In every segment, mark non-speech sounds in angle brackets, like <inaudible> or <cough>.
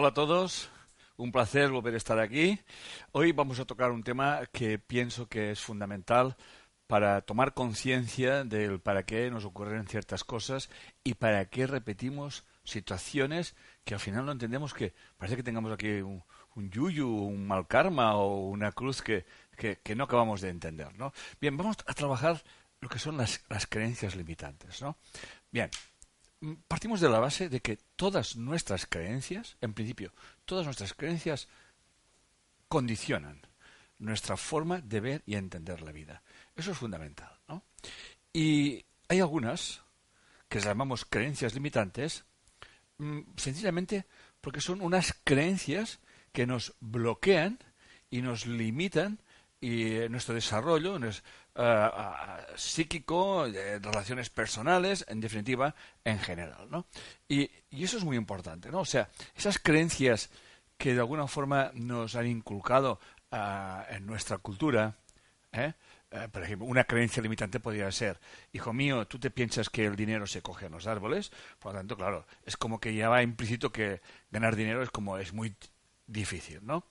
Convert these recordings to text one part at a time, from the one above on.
Hola a todos, un placer volver a estar aquí. Hoy vamos a tocar un tema que pienso que es fundamental para tomar conciencia del para qué nos ocurren ciertas cosas y para qué repetimos situaciones que al final no entendemos que parece que tengamos aquí un, yuyu, un mal karma o una cruz que, que, no acabamos de entender, ¿no? Bien, vamos a trabajar lo que son las, las creencias limitantes, ¿no? Bien, partimos de la base de que todas nuestras creencias, en principio, todas nuestras creencias condicionan nuestra forma de ver y entender la vida. Eso es fundamental, ¿no? Y hay algunas que llamamos creencias limitantes, mm, sencillamente porque son unas creencias que nos bloquean y nos limitan y nuestro desarrollo eh, psíquico, de relaciones personales, en definitiva, en general, ¿no? Y, eso es muy importante, ¿no? O sea, esas creencias que de alguna forma nos han inculcado eh, en nuestra cultura, ¿eh? por ejemplo, una creencia limitante podría ser, hijo mío, tú te piensas que el dinero se coge en los árboles, por lo tanto, claro, es como que ya va implícito que ganar dinero es como es muy difícil, ¿no?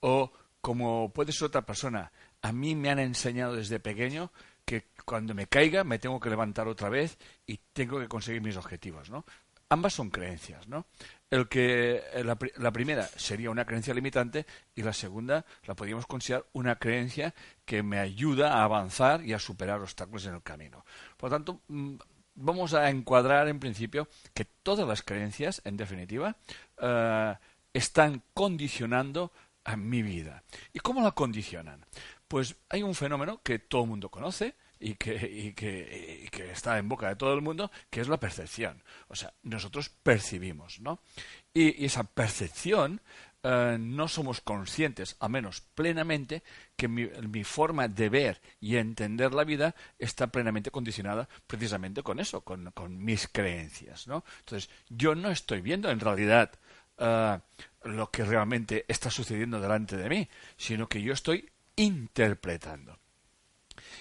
O como puede ser otra persona. A mí me han enseñado desde pequeño que cuando me caiga me tengo que levantar otra vez y tengo que conseguir mis objetivos, ¿no? Ambas son creencias, ¿no? El que eh, la, primera sería una creencia limitante y la segunda la podríamos considerar una creencia que me ayuda a avanzar y a superar obstáculos en el camino. Por lo tanto, mm, vamos a encuadrar en principio que todas las creencias, en definitiva, eh, están condicionando a mi vida. ¿Y cómo la condicionan? Pues hay un fenómeno que todo el mundo conoce y que, está en boca de todo el mundo, que es la percepción. O sea, nosotros percibimos, ¿no? Y, esa percepción eh, no somos conscientes, a menos plenamente, que mi, mi, forma de ver y entender la vida está plenamente condicionada precisamente con eso, con, con mis creencias, ¿no? Entonces, yo no estoy viendo en realidad uh, lo que realmente está sucediendo delante de mí, sino que yo estoy interpretando.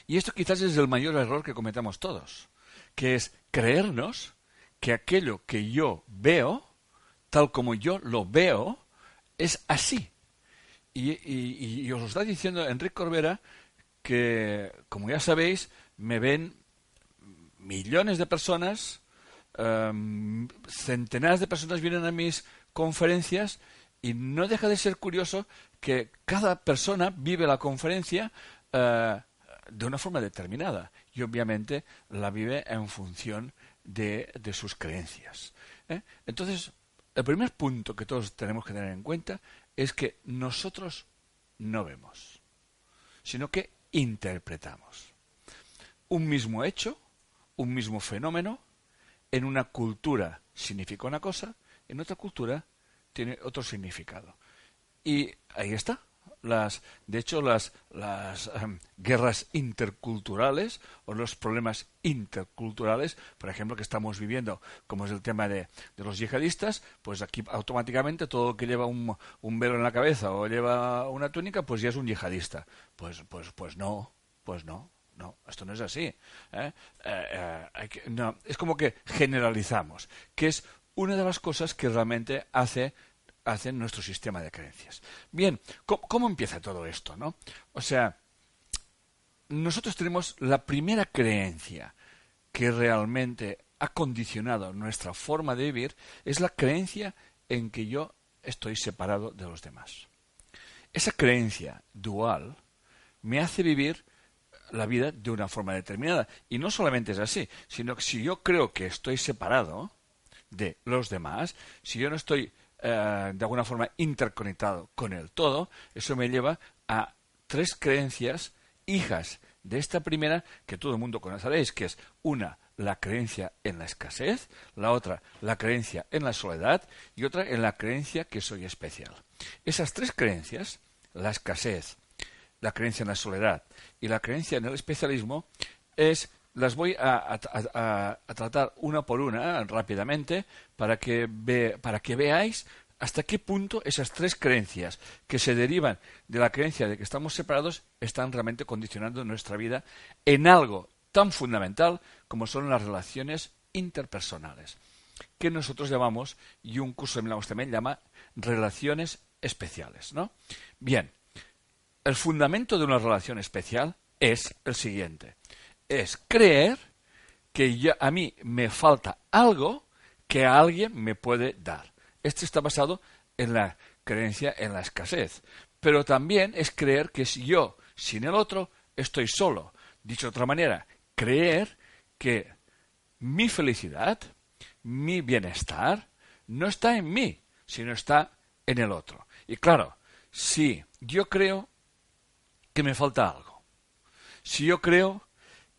Y esto quizás es el mayor error que cometamos todos, que es creernos que aquello que yo veo, tal como yo lo veo, es así. Y, os está diciendo Enrique Corbera que, como ya sabéis, me ven millones de personas, um, centenares de personas vienen a mis conferencias y no deja de ser curioso que cada persona vive la conferencia eh, de una forma determinada y obviamente la vive en función de, sus creencias. ¿eh? Entonces, el primer punto que todos tenemos que tener en cuenta es que nosotros no vemos, sino que interpretamos. Un mismo hecho, un mismo fenómeno, en una cultura significa una cosa en otra cultura tiene otro significado. Y ahí está. Las, de hecho, las, las em, guerras interculturales o los problemas interculturales, por ejemplo, que estamos viviendo, como es el tema de, de los yihadistas, pues aquí automáticamente todo que lleva un, un, velo en la cabeza o lleva una túnica, pues ya es un yihadista. Pues, pues, pues no, pues no. No, esto no es así. ¿eh? Eh, eh, no, es como que generalizamos, que es una de las cosas que realmente hace hace nuestro sistema de creencias. Bien, ¿cómo, empieza todo esto? ¿no? O sea, nosotros tenemos la primera creencia que realmente ha condicionado nuestra forma de vivir, es la creencia en que yo estoy separado de los demás. Esa creencia dual me hace vivir la vida de una forma determinada. Y no solamente es así, sino que si yo creo que estoy separado, de los demás, si yo no estoy eh, de alguna forma interconectado con el todo, eso me lleva a tres creencias hijas de esta primera que todo el mundo conoceréis, que es una, la creencia en la escasez, la otra, la creencia en la soledad y otra en la creencia que soy especial. Esas tres creencias, la escasez, la creencia en la soledad y la creencia en el especialismo, es las voy a, tratar una por una rápidamente para que, para que veáis hasta qué punto esas tres creencias que se derivan de la creencia de que estamos separados están realmente condicionando nuestra vida en algo tan fundamental como son las relaciones interpersonales, que nosotros llamamos, y un curso de Milagros también llama, relaciones especiales, ¿no? Bien, el fundamento de una relación especial es el siguiente. Es creer que a mí me falta algo que alguien me puede dar. Este está basado en la creencia en la escasez. Pero también es creer que si yo, sin el otro, estoy solo. Dicho de otra manera, creer que mi felicidad, mi bienestar, no está en mí, sino está en el otro. Y claro, si yo creo que me falta algo, si yo creo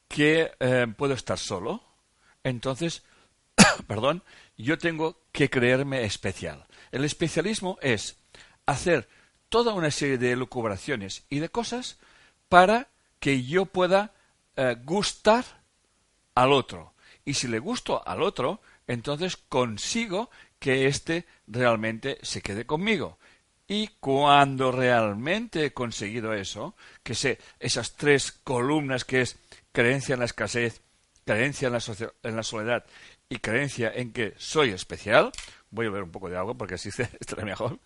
que eh, puedo estar solo, entonces, <coughs> perdón, yo tengo que creerme especial. El especialismo es hacer toda una serie de lucubraciones y de cosas para que yo pueda eh, gustar al otro. Y si le gusto al otro, entonces consigo que éste realmente se quede conmigo. Y cuando realmente he conseguido eso, que sé, esas tres columnas que es creencia en la escasez, creencia en la, soledad y creencia en que soy especial, voy a beber un poco de agua porque así <laughs> estará mejor,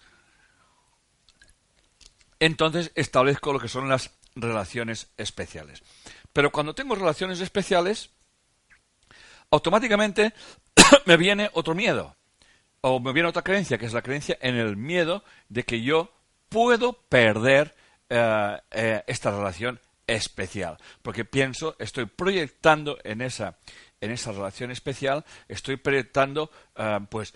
entonces establezco lo que son las relaciones especiales. Pero cuando tengo relaciones especiales, automáticamente <coughs> me viene otro miedo, o me viene otra creencia, que es la creencia en el miedo de que yo puedo perder eh, eh, esta relación especial, porque pienso, estoy proyectando en esa, en esa relación especial, estoy proyectando eh, pues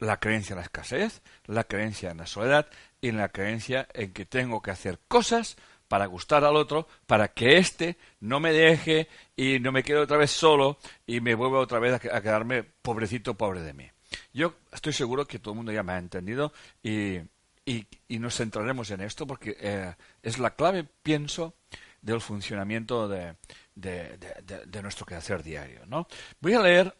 la creencia en la escasez, la creencia en la soledad y la creencia en que tengo que hacer cosas para gustar al otro, para que éste no me deje y no me quede otra vez solo y me vuelva otra vez a quedarme pobrecito, pobre de mí. Yo estoy seguro que todo el mundo ya me ha entendido y, y, nos centraremos en esto porque eh, es la clave, pienso, del funcionamiento de, de, nuestro quehacer diario. ¿no? Voy a leer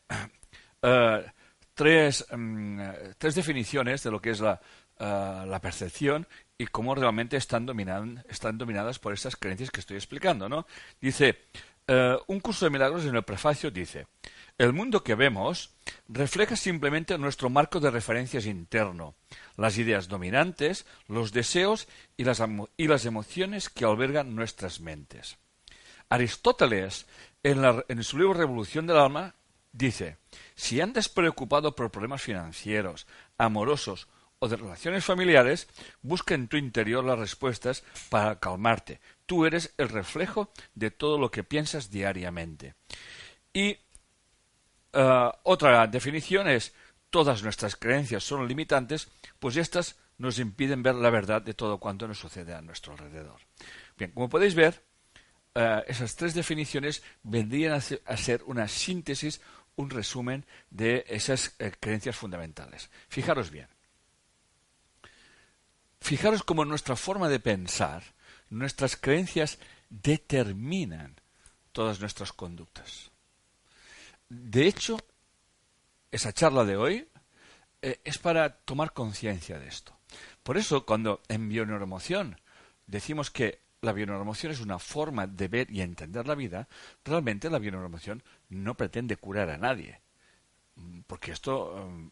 eh, tres, mm, tres definiciones de lo que es la, eh, la percepción y cómo realmente están, están dominadas por estas creencias que estoy explicando. ¿no? Dice, eh, un curso de milagros en el prefacio dice, el mundo que vemos refleja simplemente nuestro marco de referencias interno, las ideas dominantes, los deseos y las, emociones que albergan nuestras mentes. Aristóteles, en, en su libro Revolución del Alma, dice, si andas preocupado por problemas financieros, amorosos o de relaciones familiares, busca en tu interior las respuestas para calmarte. Tú eres el reflejo de todo lo que piensas diariamente. Y eh, otra definición es todas nuestras creencias son limitantes, pues estas nos impiden ver la verdad de todo cuanto nos sucede a nuestro alrededor. Bien, como podéis ver, eh, esas tres definiciones vendrían a ser, una síntesis, un resumen de esas eh, creencias fundamentales. Fijaros bien. Fijaros cómo nuestra forma de pensar, nuestras creencias determinan todas nuestras conductas. De hecho, esa charla de hoy eh, es para tomar conciencia de esto. Por eso, cuando en bioneuromoción decimos que la bioneuromoción es una forma de ver y entender la vida, realmente la bioneuromoción no pretende curar a nadie. Porque esto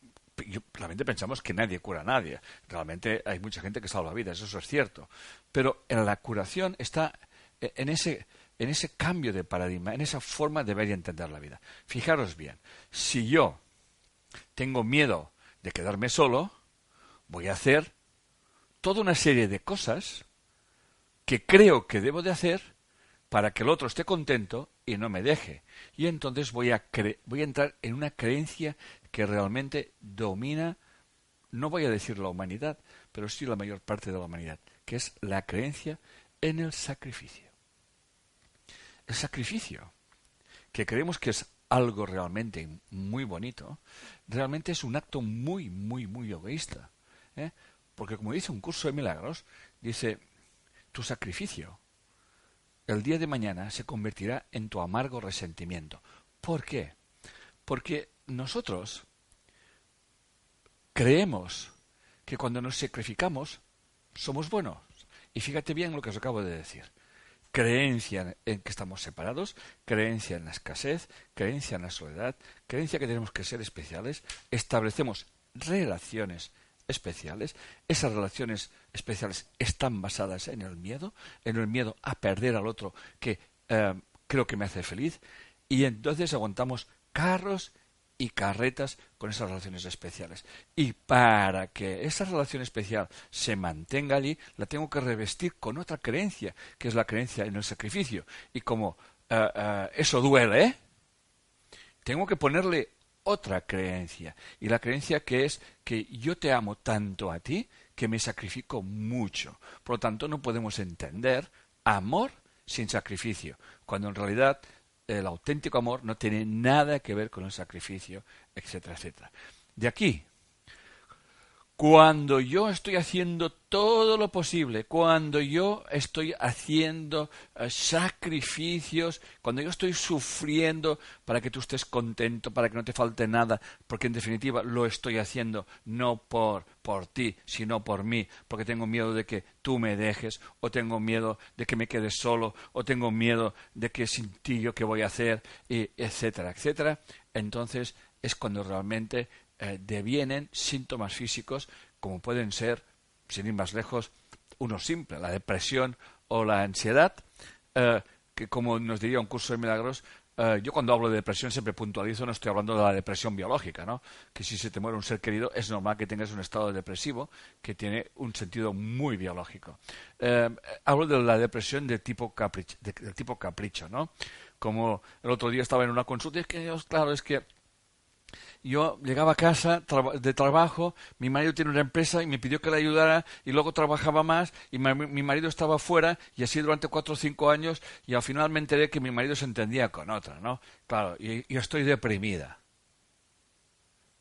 realmente pensamos que nadie cura a nadie. Realmente hay mucha gente que salva vidas, eso es cierto. Pero en la curación está e, en ese, en ese cambio de paradigma, en esa forma de ver y entender la vida. Fijaros bien, si yo tengo miedo de quedarme solo, voy a hacer toda una serie de cosas que creo que debo de hacer para que el otro esté contento y no me deje. Y entonces voy a, voy a entrar en una creencia que realmente domina, no voy a decir la humanidad, pero sí la mayor parte de la humanidad, que es la creencia en el sacrificio. El sacrificio, que creemos que es algo realmente muy bonito, realmente es un acto muy, muy, muy egoísta. ¿eh? Porque como dice un curso de milagros, dice, tu sacrificio el día de mañana se convertirá en tu amargo resentimiento. ¿Por qué? Porque nosotros creemos que cuando nos sacrificamos somos buenos. Y fíjate bien lo que os acabo de decir. Creencia en que estamos separados, creencia en la escasez, creencia en la soledad, creencia que tenemos que ser especiales, establecemos relaciones especiales. Esas relaciones especiales están basadas en el miedo, en el miedo a perder al otro que eh, creo que me hace feliz. Y entonces aguantamos carros y carretas con esas relaciones especiales. Y para que esa relación especial se mantenga allí, la tengo que revestir con otra creencia, que es la creencia en el sacrificio. Y como eh, eh, eso duele, tengo que ponerle otra creencia. Y la creencia que es que yo te amo tanto a ti que me sacrifico mucho. Por lo tanto, no podemos entender amor sin sacrificio, cuando en realidad el auténtico amor no tiene nada que ver con el sacrificio, etcétera, etcétera. De aquí cuando yo estoy haciendo todo lo posible, cuando yo estoy haciendo eh, sacrificios, cuando yo estoy sufriendo para que tú estés contento, para que no te falte nada, porque en definitiva lo estoy haciendo no por, por ti, sino por mí, porque tengo miedo de que tú me dejes, o tengo miedo de que me quedes solo, o tengo miedo de que sin ti yo qué voy a hacer, y etcétera, etcétera, entonces es cuando realmente eh, devienen síntomas físicos como pueden ser, sin ir más lejos, uno simple, la depresión o la ansiedad, eh, que como nos diría un curso de milagros, eh, yo cuando hablo de depresión siempre puntualizo, no estoy hablando de la depresión biológica, ¿no? Que si se te muere un ser querido es normal que tengas un estado depresivo que tiene un sentido muy biológico. hablo de la depresión de tipo, capricho, de, tipo capricho, ¿no? Como el otro día estaba en una consulta y es que, claro, es que yo llegaba a casa de trabajo, mi marido tiene una empresa y me pidió que le ayudara y luego trabajaba más y mi marido estaba fuera y así durante cuatro o cinco años y al final me enteré que mi marido se entendía con otra, ¿no? Claro, y yo estoy deprimida.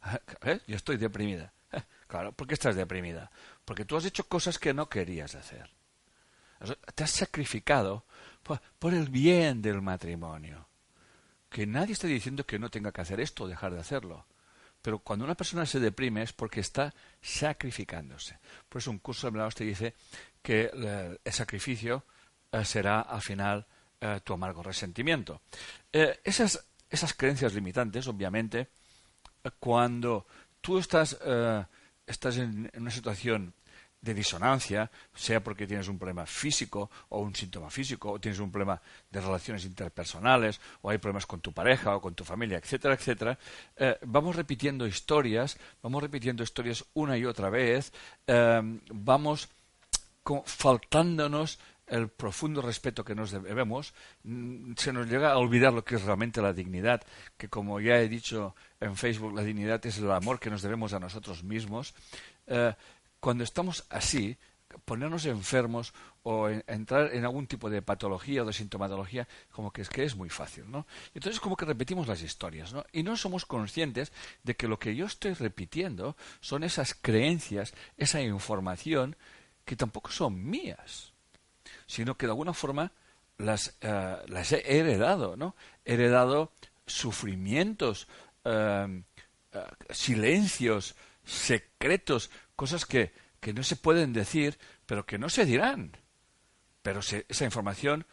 <laughs> ¿Eh? Yo estoy deprimida. <laughs> Claro, ¿por qué estás deprimida? Porque tú has hecho cosas que no querías hacer. Te has sacrificado por el bien del matrimonio que nadie está diciendo que no tenga que hacer esto o dejar de hacerlo. Pero cuando una persona se deprime es porque está sacrificándose. Por eso un curso de milagros te dice que el sacrificio eh, será al final eh, tu amargo resentimiento. Eh, esas, esas creencias limitantes, obviamente, cuando tú estás, estás en, una situación de disonancia, sea porque tienes un problema físico o un síntoma físico, o tienes un problema de relaciones interpersonales, o hay problemas con tu pareja o con tu familia, etcétera, etcétera, eh, vamos repitiendo historias, vamos repitiendo historias una y otra vez, eh, vamos faltándonos el profundo respeto que nos debemos, mm, se nos llega a olvidar lo que es realmente la dignidad, que como ya he dicho en Facebook, la dignidad es el amor que nos debemos a nosotros mismos. Eh, cuando estamos así, ponernos enfermos o entrar en algún tipo de patología o de sintomatología, como que es que es muy fácil, ¿no? Entonces como que repetimos las historias, ¿no? Y no somos conscientes de que lo que yo estoy repitiendo son esas creencias, esa información que tampoco son mías, sino que de alguna forma las, eh, las he heredado, ¿no? He heredado sufrimientos, eh, eh, silencios, secretos, cosas que, que no se pueden decir, pero que no se dirán. Pero esa información,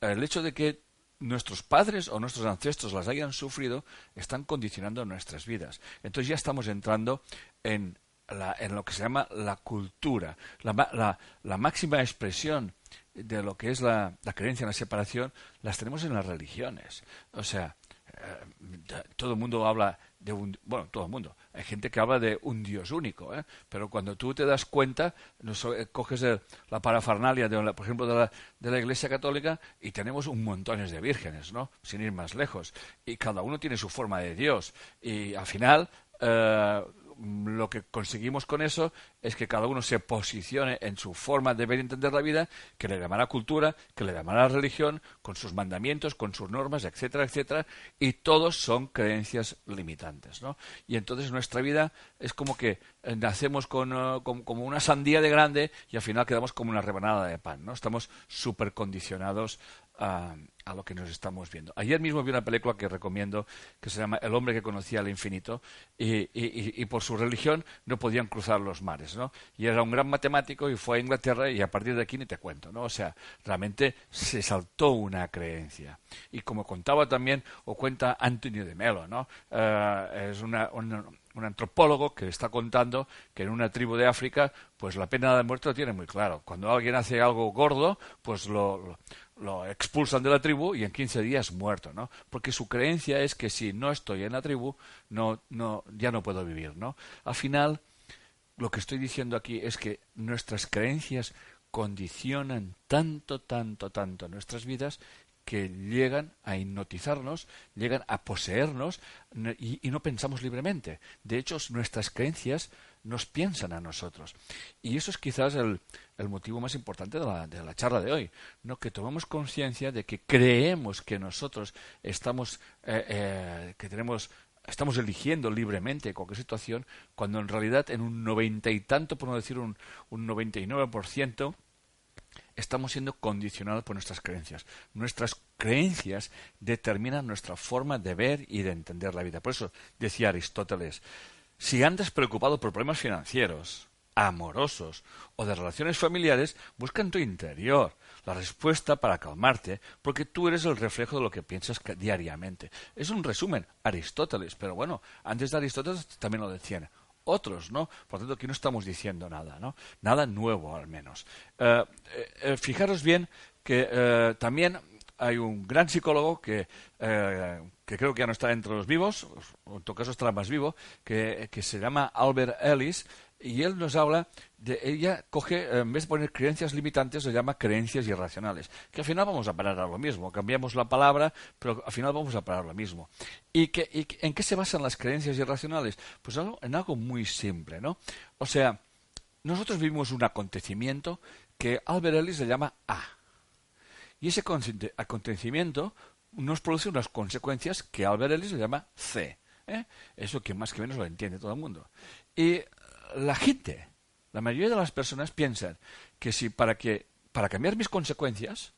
el hecho de que nuestros padres o nuestros ancestros las hayan sufrido, están condicionando nuestras vidas. Entonces ya estamos entrando en, la, en lo que se llama la cultura, la, la, máxima expresión de lo que es la, creencia en la separación, las tenemos en las religiones. O sea, eh, todo el mundo habla de un, bueno, todo el mundo, hay gente que habla de un Dios único, ¿eh? pero cuando tú te das cuenta, eh, coges la parafernalia, de por ejemplo, de la, de la Iglesia Católica y tenemos un montones de vírgenes, ¿no? Sin ir más lejos. Y cada uno tiene su forma de Dios. Y al final, eh, lo que conseguimos con eso es que cada uno se posicione en su forma de ver y entender la vida, que le llamará cultura, que le llamará religión, con sus mandamientos, con sus normas, etcétera, etcétera, y todos son creencias limitantes, ¿no? Y entonces nuestra vida es como que eh, nacemos con, eh, como una sandía de grande y al final quedamos como una rebanada de pan, ¿no? Estamos súper condicionados a, lo que nos estamos viendo. Ayer mismo vi una película que recomiendo que se llama El hombre que conocía el infinito y, por su religión no podían cruzar los mares, ¿no? Y era un gran matemático y fue a Inglaterra y a partir de aquí ni te cuento, ¿no? O sea, realmente se saltó una creencia. Y como contaba también, o cuenta Antonio de Melo, ¿no? Eh, es una un antropólogo que está contando que en una tribu de África, pues la pena de muerte lo tiene muy claro. Cuando alguien hace algo gordo, pues lo, lo expulsan de la tribu y en 15 días muerto, ¿no? Porque su creencia es que si no estoy en la tribu, no, no, ya no puedo vivir, ¿no? Al final, lo que estoy diciendo aquí es que nuestras creencias condicionan tanto, tanto, tanto nuestras vidas que llegan a hipnotizarnos, llegan a poseernos y, no pensamos libremente. De hecho, nuestras creencias nos piensan a nosotros. Y eso es quizás el, motivo más importante de la, de la, charla de hoy, ¿no? que tomemos conciencia de que creemos que nosotros estamos, eh, eh, que tenemos estamos eligiendo libremente cualquier situación, cuando en realidad en un noventa y tanto, por no decir un, un 99%, estamos siendo condicionados por nuestras creencias. Nuestras creencias determinan nuestra forma de ver y de entender la vida. Por eso decía Aristóteles, si andas preocupado por problemas financieros, amorosos o de relaciones familiares, busca en tu interior la respuesta para calmarte, porque tú eres el reflejo de lo que piensas diariamente. Es un resumen, Aristóteles, pero bueno, antes de Aristóteles también lo decían otros, ¿no? Por tanto, aquí no estamos diciendo nada, ¿no? Nada nuevo, al menos. Eh, eh, fijaros bien que eh, también hay un gran psicólogo que, que creo que ya no está entre los vivos, en todo caso estará más vivo, que, que se llama Albert Ellis, y él nos habla de ella coge en vez de poner creencias limitantes lo llama creencias irracionales que al final vamos a parar a lo mismo cambiamos la palabra pero al final vamos a parar a lo mismo. Y que en qué se basan las creencias irracionales pues en algo muy simple no o sea nosotros vivimos un acontecimiento que Albert Ellis le llama A. Y ese acontecimiento nos produce unas consecuencias que Albert Ellis le llama C ¿eh? eso que más que menos lo entiende todo el mundo. Y la gente, la mayoría de las personas piensan que si para que para cambiar mis consecuencias,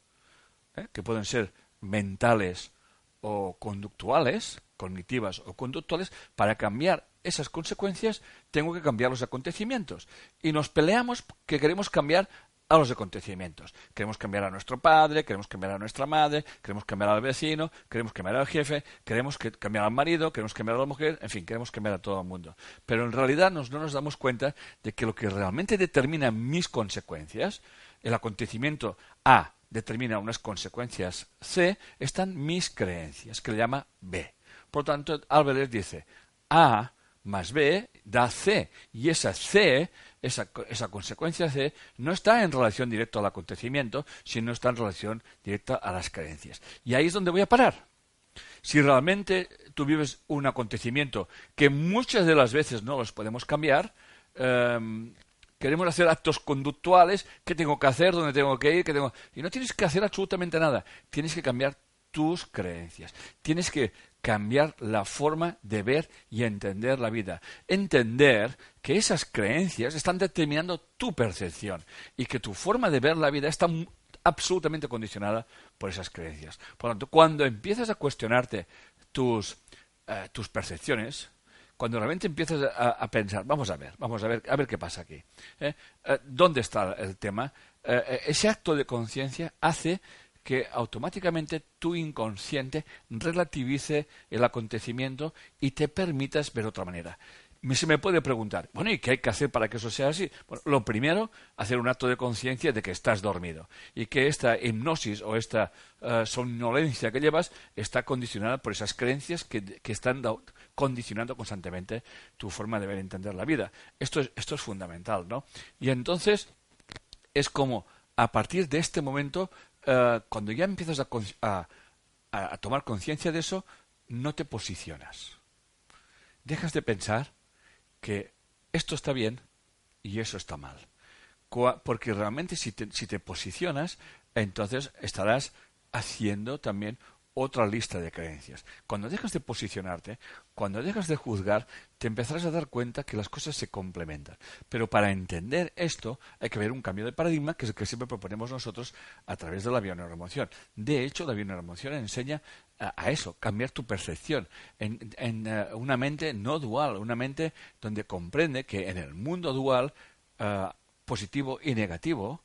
¿eh? que pueden ser mentales o conductuales, cognitivas o conductuales, para cambiar esas consecuencias tengo que cambiar los acontecimientos. Y nos peleamos que queremos cambiar a los acontecimientos. Queremos cambiar a nuestro padre, queremos cambiar a nuestra madre, queremos cambiar al vecino, queremos cambiar al jefe, queremos cambiar al marido, queremos cambiar a la mujer, en fin, queremos cambiar a todo el mundo. Pero en realidad no nos damos cuenta de que lo que realmente determina mis consecuencias, el acontecimiento A determina unas consecuencias C, están mis creencias, que le llama B. Por tanto, Álvarez dice, A más B da C, y esa C esa, esa consecuencia C no está en relación directa al acontecimiento, sino está en relación directa a las creencias. Y ahí es donde voy a parar. Si realmente tú vives un acontecimiento que muchas de las veces no los podemos cambiar, em, queremos hacer actos conductuales, ¿qué tengo que hacer? ¿Dónde tengo que ir? ¿Qué tengo... Y no tienes que hacer absolutamente nada. Tienes que cambiar tus creencias. Tienes que cambiar la forma de ver y entender la vida. Entender que esas creencias están determinando tu percepción y que tu forma de ver la vida está absolutamente condicionada por esas creencias. Por lo tanto, cuando empiezas a cuestionarte tus, eh, tus percepciones, cuando realmente empiezas a, pensar, vamos a ver, vamos a ver, a ver qué pasa aquí. ¿eh? Eh, ¿Dónde está el tema? ese acto de conciencia hace que automáticamente tu inconsciente relativice el acontecimiento y te permitas ver otra manera. Se me puede preguntar, bueno, ¿y qué hay que hacer para que eso sea así? Bueno, lo primero, hacer un acto de conciencia de que estás dormido y que esta hipnosis o esta uh, somnolencia que llevas está condicionada por esas creencias que, que están condicionando constantemente tu forma de ver y entender la vida. Esto es, esto es fundamental, ¿no? Y entonces es como a partir de este momento eh, cuando ya empiezas a, a tomar conciencia de eso, no te posicionas. Dejas de pensar que esto está bien y eso está mal. Porque realmente si te, si te posicionas, entonces estarás haciendo también otra lista de creencias. Cuando dejas de posicionarte, cuando dejas de juzgar, te empezarás a dar cuenta que las cosas se complementan. Pero para entender esto hay que ver un cambio de paradigma, que es el que siempre proponemos nosotros a través de la bioneuroemoción. De hecho, la bioneuroemoción enseña a, eso, cambiar tu percepción en, eh, una mente no dual, una mente donde comprende que en el mundo dual, eh, positivo y negativo,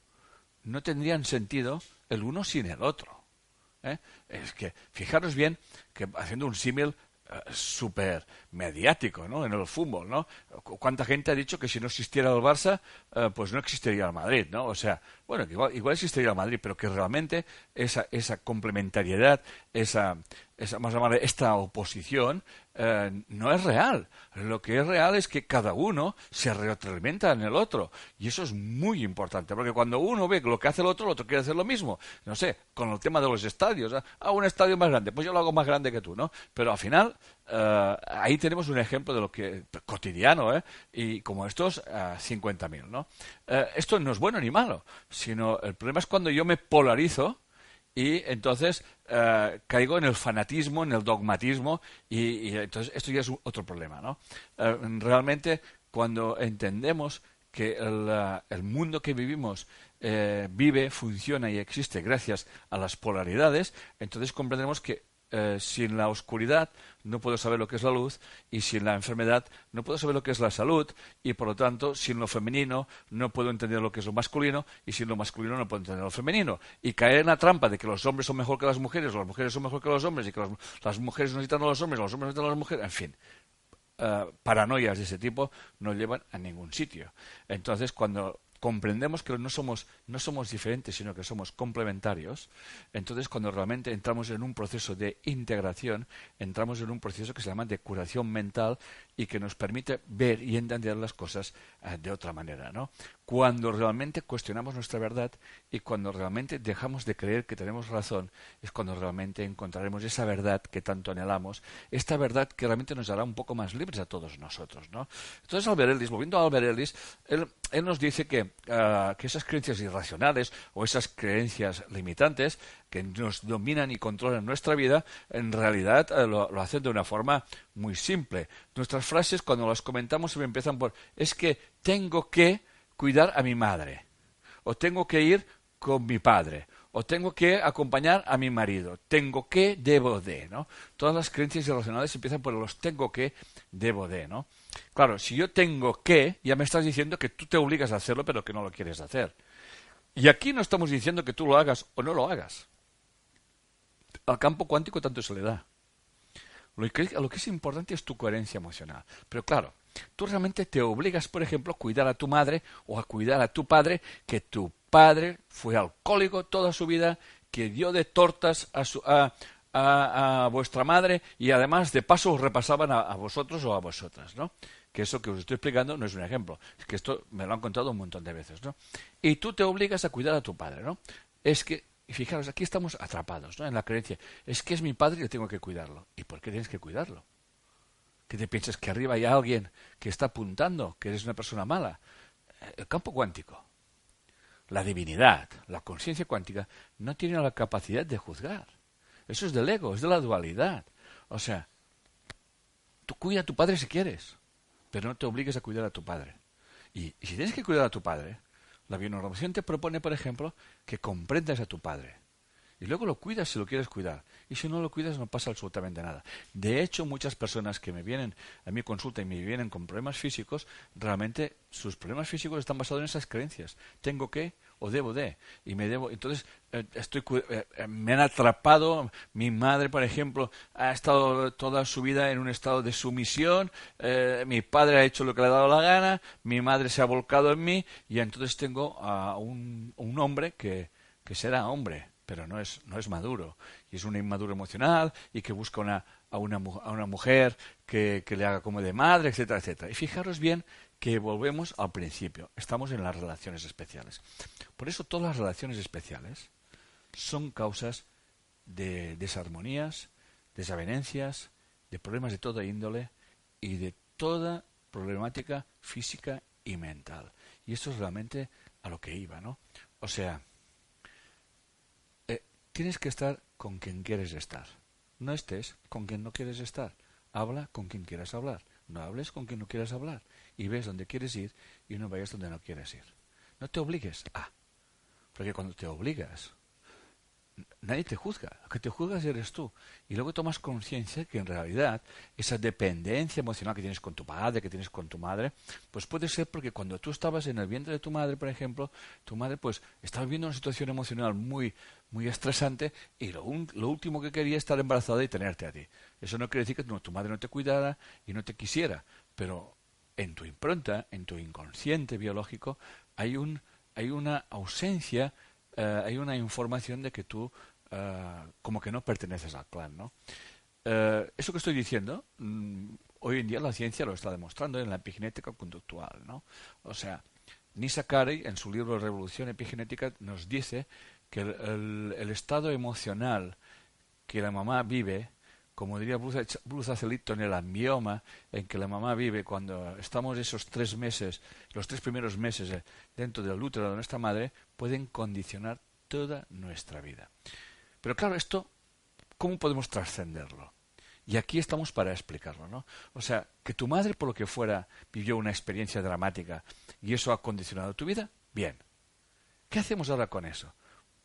no tendrían sentido el uno sin el otro. ¿Eh? Es que, fijaros bien, que haciendo un símil, eh, súper mediático, ¿no? En el fútbol, ¿no? ¿Cuánta gente ha dicho que si no existiera el Barça, eh, pues no existiría el Madrid, ¿no? O sea, bueno, igual, igual existiría el Madrid, pero que realmente esa, esa complementariedad, esa, esa, más llamarle, esta oposición, eh, no es real. Lo que es real es que cada uno se retroalimenta en el otro. Y eso es muy importante, porque cuando uno ve lo que hace el otro, el otro quiere hacer lo mismo. No sé, con el tema de los estadios. ¿eh? Ah, un estadio más grande, pues yo lo hago más grande que tú, ¿no? Pero al final, eh, ahí tenemos un ejemplo de lo que cotidiano, ¿eh? Y como estos, uh, 50.000, ¿no? esto no es bueno ni malo, sino el problema es cuando yo me polarizo y entonces uh, caigo en el fanatismo, en el dogmatismo y, entonces esto ya es otro problema, ¿no? Uh, realmente cuando entendemos que el, uh, el mundo que vivimos eh, vive, funciona y existe gracias a las polaridades, entonces comprendemos que eh, sin la oscuridad no puedo saber lo que es la luz y sin la enfermedad no puedo saber lo que es la salud y por lo tanto sin lo femenino no puedo entender lo que es lo masculino y sin lo masculino no puedo entender lo femenino. Y caer en la trampa de que los hombres son mejor que las mujeres o las mujeres son mejor que los hombres y que las, mujeres necesitan a los hombres los hombres necesitan a las mujeres en fin uh, paranoias de ese tipo no llevan a ningún sitio. Entonces cuando comprendemos que no somos, no somos diferentes, sino que somos complementarios, entonces cuando realmente entramos en un proceso de integración, entramos en un proceso que se llama de curación mental y que nos permite ver y entender las cosas uh, de otra manera, ¿no? Cuando realmente cuestionamos nuestra verdad y cuando realmente dejamos de creer que tenemos razón, es cuando realmente encontraremos esa verdad que tanto anhelamos, esta verdad que realmente nos hará un poco más libres a todos nosotros, ¿no? Entonces Albert Ellis, volviendo a Albert Ellis, él, nos dice que uh, que esas creencias irracionales o esas creencias limitantes que nos dominan y controlan nuestra vida, en realidad uh, lo, lo, hacen de una forma muy simple. Nuestras frases, cuando las comentamos, se empiezan por es que tengo que cuidar a mi madre, o tengo que ir con mi padre, o tengo que acompañar a mi marido, tengo que, debo de, ¿no? Todas las creencias irracionales empiezan por los tengo que, debo de, ¿no? Claro, si yo tengo que, ya me estás diciendo que tú te obligas a hacerlo, pero que no lo quieres hacer. Y aquí no estamos diciendo que tú lo hagas o no lo hagas. Al campo cuántico tanto se le da. Lo que, es importante es tu coherencia emocional. Pero claro, tú realmente te obligas, por ejemplo, a cuidar a tu madre o a cuidar a tu padre, que tu padre fue alcohólico toda su vida, que dio de tortas a, su, a, a vuestra madre y además de paso os repasaban a, a, vosotros o a vosotras, ¿no? Que eso que os estoy explicando no es un ejemplo, es que esto me lo han contado un montón de veces, ¿no? Y tú te obligas a cuidar a tu padre, ¿no? Es que, y fijaros, aquí estamos atrapados, ¿no? En la creencia, es que es mi padre y yo tengo que cuidarlo. ¿Y por qué tienes que cuidarlo? ¿Que te piensas que arriba hay alguien que está apuntando, que eres una persona mala? El campo cuántico, la divinidad, la conciencia cuántica, no tiene la capacidad de juzgar. Eso es del ego, es de la dualidad. O sea, tú cuida a tu padre si quieres, pero no te obligues a cuidar a tu padre. Y si tienes que cuidar a tu padre, la bionormación te propone, por ejemplo, que comprendas a tu padre. Y luego lo cuidas si lo quieres cuidar. Y si no lo cuidas no pasa absolutamente nada. De hecho, muchas personas que me vienen a mi consulta y me vienen con problemas físicos, realmente sus problemas físicos están basados en esas creencias. Tengo que o debo de. Y me debo. Entonces, eh, estoy, eh, me han atrapado. Mi madre, por ejemplo, ha estado toda su vida en un estado de sumisión. Eh, mi padre ha hecho lo que le ha dado la gana. Mi madre se ha volcado en mí. Y entonces tengo a un, un hombre que, que será hombre pero no es, no es maduro. Y es un inmaduro emocional y que busca una, a, una, a una mujer que, que, le haga como de madre, etcétera, etcétera. Y fijaros bien que volvemos al principio. Estamos en las relaciones especiales. Por eso todas las relaciones especiales son causas de desarmonías, desavenencias, de problemas de toda índole y de toda problemática física y mental. Y esto es realmente a lo que iba, ¿no? O sea, Tienes que estar con quien quieres estar. No estés con quien no quieres estar. Habla con quien quieras hablar. No hables con quien no quieras hablar. Y ves dónde quieres ir y no vayas donde no quieres ir. No te obligues a. Porque cuando te obligas, nadie te juzga, lo que te juzgas eres tú. Y luego tomas conciencia que en realidad esa dependencia emocional que tienes con tu padre, que tienes con tu madre, pues puede ser porque cuando tú estabas en el vientre de tu madre, por ejemplo, tu madre pues estaba viviendo una situación emocional muy, muy estresante y lo, lo último que quería es estar embarazada y tenerte a ti. Eso no quiere decir que tu madre no te cuidara y no te quisiera, pero en tu impronta, en tu inconsciente biológico, hay, un, hay una ausencia, eh, hay una información de que tú eh, como que no perteneces al clan, ¿no? Eh, eso que estoy diciendo, mm, hoy en día la ciencia lo está demostrando en la epigenética conductual, ¿no? O sea, Nisa Carey, en su libro Revolución Epigenética, nos dice que el, estado emocional que la mamá vive, como diría Bruce Acelito en el ambioma en que la mamá vive cuando estamos esos tres meses, los tres primeros meses eh, dentro del útero de nuestra madre, pueden condicionar toda nuestra vida. Pero claro, esto, ¿cómo podemos trascenderlo? Y aquí estamos para explicarlo, ¿no? O sea, que tu madre, por lo que fuera, vivió una experiencia dramática y eso ha condicionado tu vida, bien. ¿Qué hacemos ahora con eso?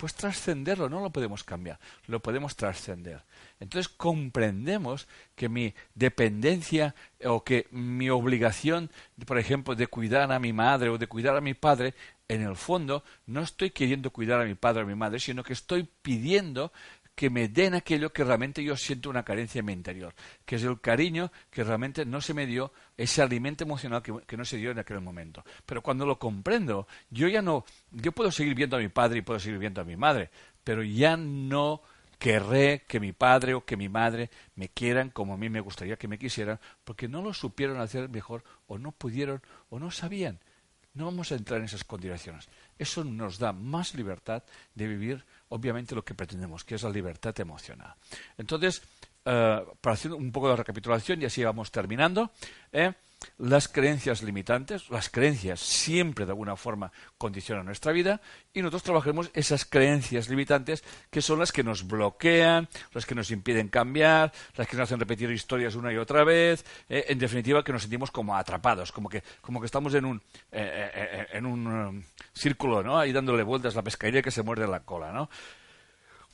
Pues trascenderlo, no lo podemos cambiar, lo podemos trascender. Entonces comprendemos que mi dependencia o que mi obligación, por ejemplo, de cuidar a mi madre o de cuidar a mi padre, en el fondo no estoy queriendo cuidar a mi padre o a mi madre, sino que estoy pidiendo que me den aquello que realmente yo siento una carencia en mi interior, que es el cariño que realmente no se me dio, ese alimento emocional que, no se dio en aquel momento. Pero cuando lo comprendo, yo ya no, yo puedo seguir viendo a mi padre y puedo seguir viendo a mi madre, pero ya no querré que mi padre o que mi madre me quieran como a mí me gustaría que me quisieran, porque no lo supieron hacer mejor o no pudieron o no sabían. No vamos a entrar en esas condiciones. Eso nos da más libertad de vivir, obviamente, lo que pretendemos, que es la libertad emocional. Entonces, eh, para hacer un poco de recapitulación, y así vamos terminando, ¿eh? Las creencias limitantes, las creencias siempre de alguna forma condicionan nuestra vida y nosotros trabajemos esas creencias limitantes que son las que nos bloquean, las que nos impiden cambiar, las que nos hacen repetir historias una y otra vez, eh, en definitiva que nos sentimos como atrapados, como que, como que estamos en un, eh, eh, en un um, círculo, ¿no? Ahí dándole vueltas la pescadería que se muerde la cola, ¿no?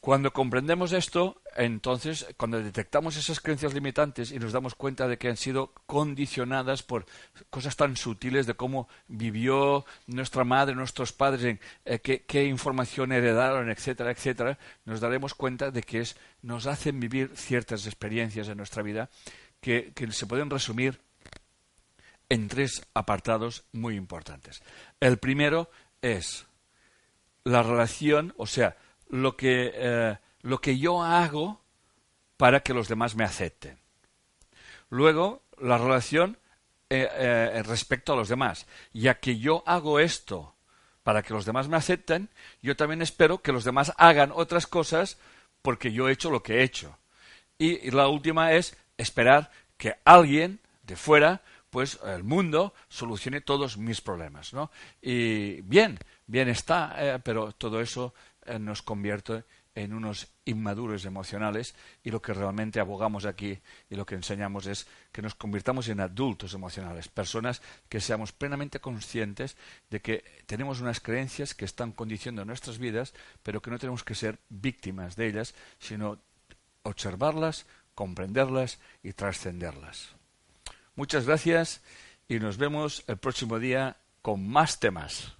Cuando comprendemos esto, entonces, cuando detectamos esas creencias limitantes y nos damos cuenta de que han sido condicionadas por cosas tan sutiles de cómo vivió nuestra madre, nuestros padres, eh, qué, información heredaron, etcétera, etcétera, nos daremos cuenta de que es, nos hacen vivir ciertas experiencias en nuestra vida que, que se pueden resumir en tres apartados muy importantes. El primero es la relación, o sea, lo que, eh, lo que yo hago para que los demás me acepten. Luego, la relación eh, eh, respecto a los demás. Ya que yo hago esto para que los demás me acepten, yo también espero que los demás hagan otras cosas porque yo he hecho lo que he hecho. Y, y la última es esperar que alguien de fuera, pues el mundo, solucione todos mis problemas. ¿no? Y bien, bien está, pero todo eso eh, nos convierte en unos inmaduros emocionales y lo que realmente abogamos aquí y lo que enseñamos es que nos convirtamos en adultos emocionales, personas que seamos plenamente conscientes de que tenemos unas creencias que están condicionando nuestras vidas, pero que no tenemos que ser víctimas de ellas, sino observarlas, comprenderlas y trascenderlas. Muchas gracias y nos vemos el próximo día con más temas.